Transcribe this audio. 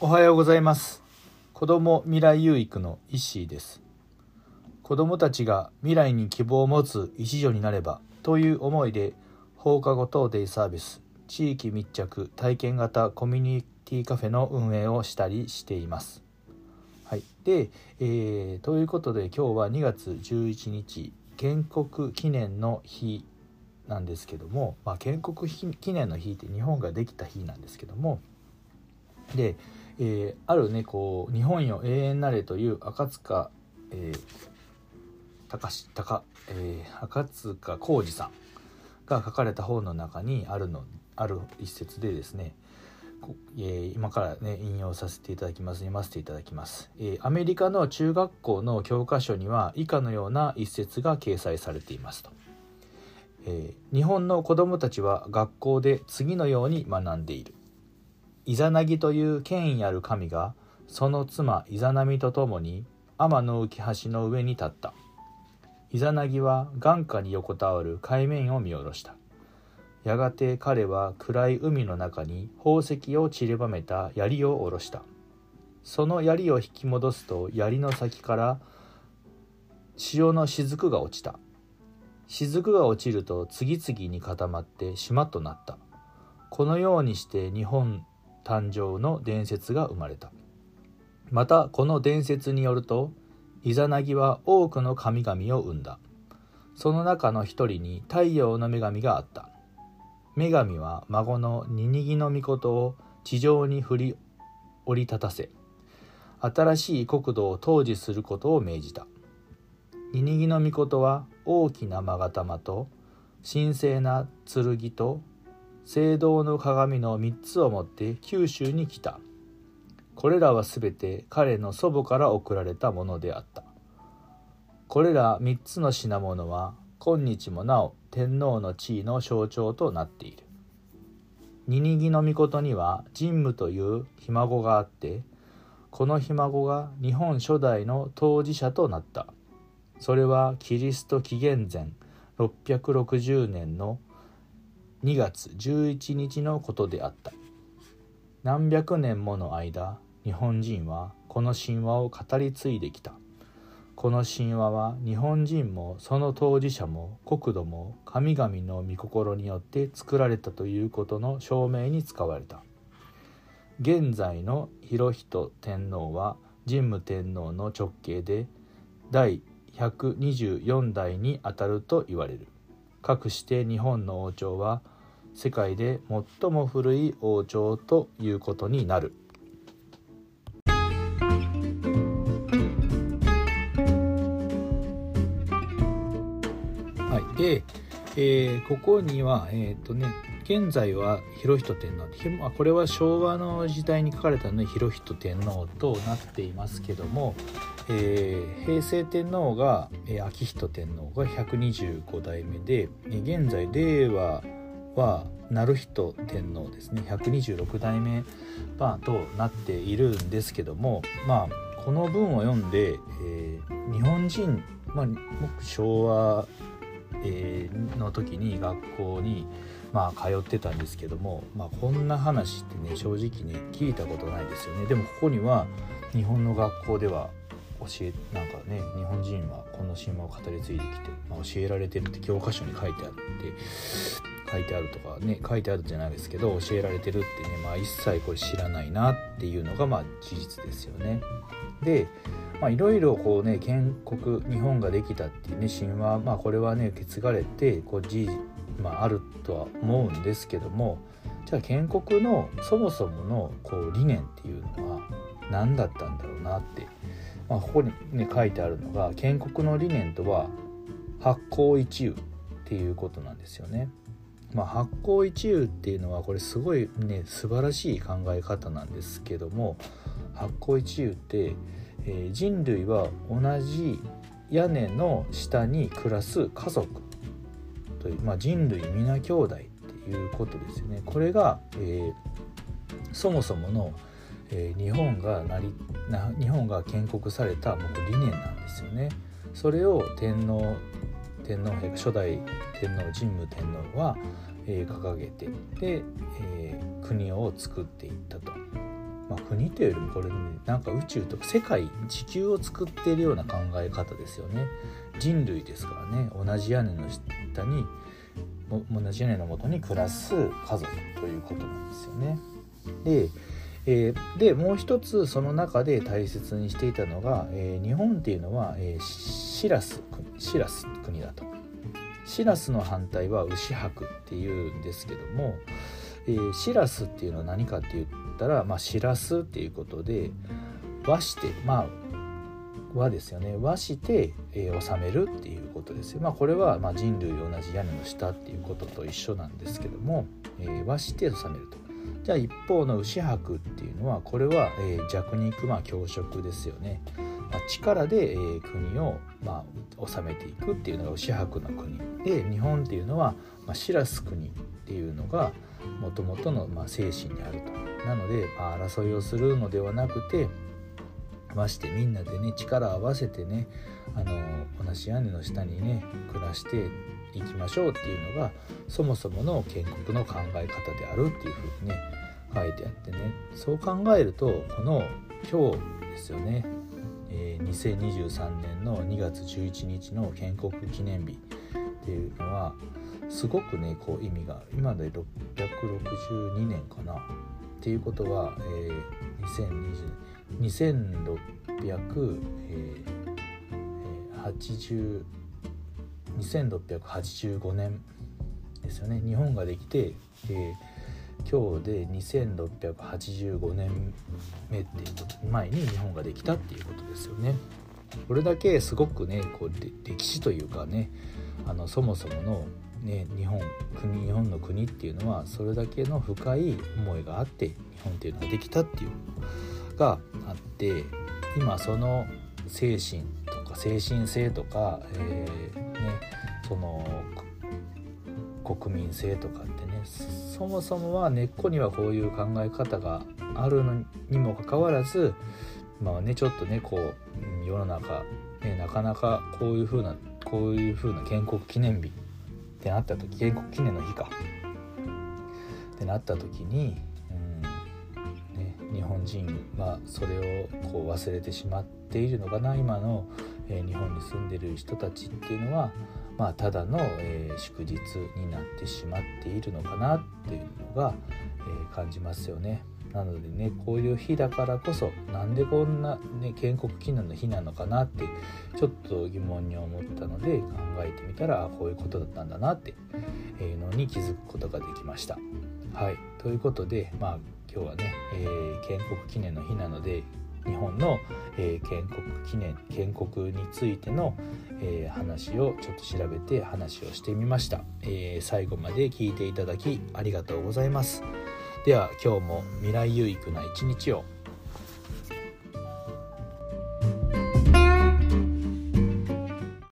おはようございます。子ども未来有育の石井です。子どもたちが未来に希望を持つ一助になればという思いで放課後等デイサービス地域密着体験型コミュニティカフェの運営をしたりしています。はい、で、えー、ということで今日は2月11日建国記念の日なんですけども、まあ、建国記念の日って日本ができた日なんですけどもで、えー、あるねこう「日本よ永遠なれ」という赤塚、えー、高高、えー、赤塚浩二さんが書かれた本の中にあるのある一節でですねえー、今からね引用させていただきます読ませていただきます、えー、アメリカの中学校の教科書には以下のような一節が掲載されていますと、えー、日本の子どもたちは学校で次のように学んでいる。イザナギという権威ある神がその妻イザナミと共に天の浮橋の上に立った。イザナギは眼下に横たわる海面を見下ろした。やがて彼は暗い海の中に宝石を散りばめた槍を下ろした。その槍を引き戻すと槍の先から潮の雫が落ちた。雫が落ちると次々に固まって島となった。このようにして日本誕生の伝説が生まれた。またこの伝説によるとイザナギは多くの神々を生んだ。その中の一人に太陽の女神があった。女神は孫のニニギの御事を地上に振り折り立たせ新しい国土を統治することを命じた。ニニギの御事は大きな勾玉と神聖な剣と聖堂の鏡の3つを持って九州に来た。これらはすべて彼の祖母から贈られたものであった。これら3つの品物は今日もなお天皇の地位の象徴となっている。ニニギの御には神武というひ孫があってこのひ孫が日本初代の当事者となった。それはキリスト紀元前660年の2月11日のことであった。何百年もの間日本人はこの神話を語り継いできた。この神話は日本人もその当事者も国土も神々の御心によって作られたということの証明に使われた。現在の広仁天皇は神武天皇の直系で第124代にあたると言われる。かくして日本の王朝は世界で最も古い王朝ということになる。はいで、えー、ここには、えっ、ー、とね、現在は広仁天皇これは昭和の時代に書かれたので広仁天皇となっていますけども、えー、平成天皇が、えー、昭仁天皇が125代目で現在令和は成仁天皇ですね。126代目版となっているんですけどもまあこの文を読んで、えー、日本人、まあ、僕昭和えー、の時に学校にまあ通ってたんですけども、まあ、こんな話ってね正直ね聞いたことないですよね。でもここには日本の学校では教えなんかね日本人はこの神話を語り継いできて、まあ、教えられてるって教科書に書いてあって書いてあるとかね書いてあるじゃないですけど教えられてるってねまあ一切これ知らないなっていうのがまあ事実ですよね。でいろいろこうね建国日本ができたっていうね神話まあこれはね受け継がれてこう事まあ、あるとは思うんですけどもじゃあ建国のそもそものこう理念っていうのは何だったんだろうなって、まあ、ここにね書いてあるのが建国の理念とは発行一憂っていうことなんですよね。まあ、発行一憂っていうのはこれすごいね素晴らしい考え方なんですけども発行一憂ってえー、人類は同じ屋根の下に暮らす家族という、まあ、人類皆兄弟っていうことですよね。これが、えー、そもそもの、えー、日本がなりな日本が建国されたもう理念なんですよね。それを天皇天皇陛下初代天皇神武天皇は、えー、掲げてで、えー、国を作っていったと。まあ、国というよりもこれねなんか宇宙とか世界地球を作っているような考え方ですよね。人類ですからね。同じ屋根の下に同じ屋根のもとに暮らす家族ということなんですよね。でえー、でもう一つその中で大切にしていたのが、えー、日本っていうのは、えー、シラスシラス国だと。シラスの反対は牛博っていうんですけども、えー、シラスっていうのは何かって言ったら、まあ、シラスっていうことで和してまあ和ですよね。和して、えー、治めるっていうことですよ。まあこれは、まあ、人類同じ屋根の下っていうことと一緒なんですけども、えー、和して治めると。じゃあ一方の牛博っていうのはこれは、えー、弱肉まあ強食ですよね、まあ、力で、えー、国を、まあ、治めていくっていうのが牛博の国。で日本っていうのは、まあ、シラス国っていうのがもともとの、まあ、精神にあると。なので、まあ、争いをするのではなくてましてみんなでね力を合わせてねあの同じ屋根の下にね暮らしていきましょうっていうのがそもそもの建国の考え方であるっていうふうにね書いてあってね。そう考えるとこの今日ですよね、えー、2023年の2月11日の建国記念日っていうのはすごくねこう意味が今で662年かなっていうことは、えー、2020 2680、えー、2685年ですよね日本ができて、えー、今日で2685年目っていうこと前に日本ができたっていうことですよね。これだけすごくねこう歴史というかねあのそもそもの、ね、日本国日本の国っていうのはそれだけの深い思いがあって日本っていうのができたっていうのがあって今その精神精神性とか、えー、ねその国民性とかってねそもそもは根っこにはこういう考え方があるのにもかかわらずまあねちょっとねこう世の中、ね、なかなかこういうふうなこういうふうな建国記念日ってなった時建国記念の日か。ってなった時に、うんね、日本人はそれをこう忘れてしまっているのかな今の、え、日本に住んでる人たちっていうのはまあ、ただの、え、祝日になってしまっているのかなっていうのが、え、感じますよね。なのでねこういう日だからこそなんでこんな、ね、建国記念の日なのかなってちょっと疑問に思ったので考えてみたらこういうことだったんだなっていうのに気づくことができました。はいということでまあ今日はね、えー、建国記念の日なので日本の、えー、建国記念建国についての、えー、話をちょっと調べて話をしてみました、えー、最後まで聞いていただきありがとうございます。では今日も未来有益な一日を。